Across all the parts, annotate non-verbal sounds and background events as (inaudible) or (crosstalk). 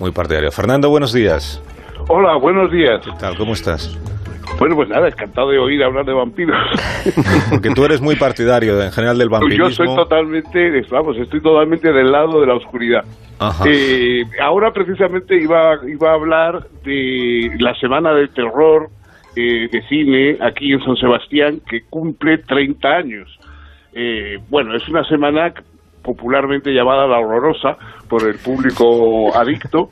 muy partidario. Fernando, buenos días. Hola, buenos días. ¿Qué tal? ¿Cómo estás? Bueno, pues nada, encantado de oír hablar de vampiros. (laughs) Porque tú eres muy partidario en general del vampirismo. Yo soy totalmente, vamos, estoy totalmente del lado de la oscuridad. Eh, ahora precisamente iba, iba a hablar de la Semana del Terror eh, de Cine aquí en San Sebastián, que cumple 30 años. Eh, bueno, es una semana popularmente llamada La Horrorosa por el público adicto,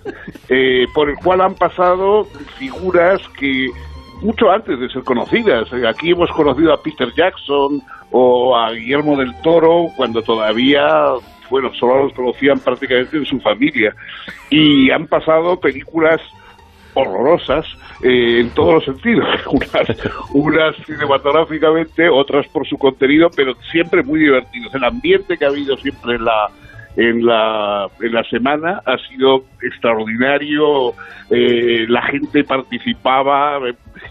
por el cual han pasado figuras que mucho antes de ser conocidas. Aquí hemos conocido a Peter Jackson o a Guillermo del Toro cuando todavía, bueno, solo los conocían prácticamente en su familia. Y han pasado películas horrorosas eh, en todos los sentidos, (laughs) unas, cinematográficamente, otras por su contenido, pero siempre muy divertidos. El ambiente que ha habido siempre en la, en la, en la semana ha sido extraordinario, eh, la gente participaba,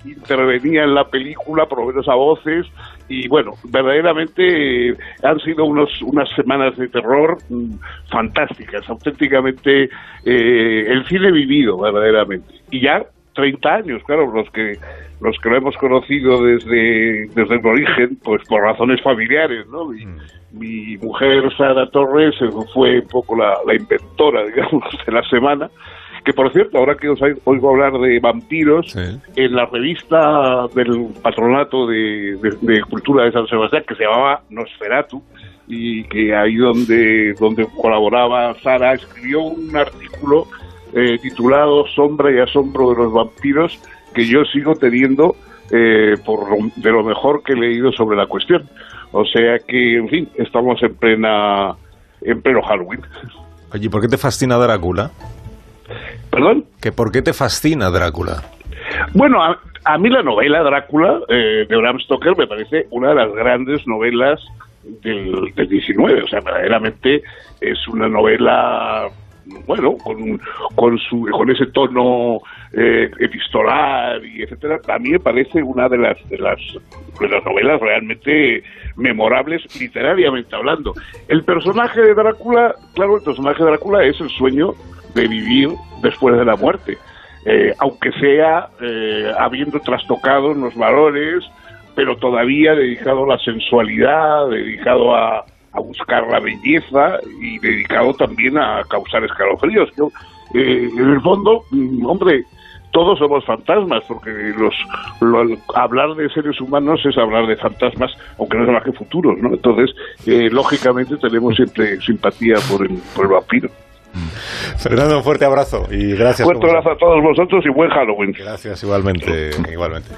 intervenía en la película, por lo menos a voces, y bueno, verdaderamente eh, han sido unos, unas semanas de terror mm, fantásticas, auténticamente eh, el cine vivido, verdaderamente. Y ya 30 años, claro, los que los que lo hemos conocido desde, desde el origen, pues por razones familiares, ¿no? Mi, mm. mi mujer Sara Torres fue un poco la, la inventora, (laughs) digamos, de la semana, que por cierto, ahora que os oigo hablar de vampiros, en la revista del Patronato de, Cultura de San Sebastián, que se llamaba Nosferatu, y que ahí donde, donde colaboraba Sara, escribió un artículo eh, titulado Sombra y Asombro de los Vampiros, que yo sigo teniendo eh, por de lo mejor que he leído sobre la cuestión. O sea que, en fin, estamos en plena en pleno Halloween. Oye, ¿por qué te fascina Drácula? ¿Perdón? ¿Que ¿Por qué te fascina Drácula? Bueno, a, mí la novela Drácula eh, de Bram Stoker me parece una de las grandes novelas del, del 19. O sea, verdaderamente es una novela bueno, con, con, su, con ese tono eh, epistolar y etcétera, a mí me parece una de las, de las, de las novelas realmente memorables literariamente hablando. El personaje de Drácula, claro, el personaje de Drácula es el sueño de vivir después de la muerte, eh, aunque sea eh, habiendo trastocado los valores, pero todavía dedicado a la sensualidad, dedicado a, a buscar la belleza y dedicado también a causar escalofríos. Eh, en el fondo, mm, hombre, todos somos fantasmas, porque los, hablar de seres humanos es hablar de fantasmas, aunque no más que futuros, ¿no? Entonces, eh, lógicamente tenemos siempre simpatía por el, por el vampiro. Fernando, un fuerte abrazo y gracias. Fuerte abrazo a todos vosotros y buen Halloween. Gracias igualmente, igualmente.